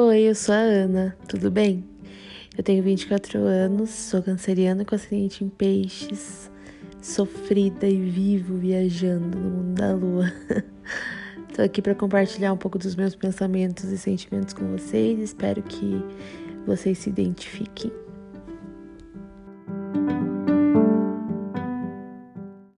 Oi, eu sou a Ana, tudo bem? Eu tenho 24 anos, sou canceriana com ascendente em peixes, sofrida e vivo viajando no mundo da lua. Tô aqui para compartilhar um pouco dos meus pensamentos e sentimentos com vocês, espero que vocês se identifiquem.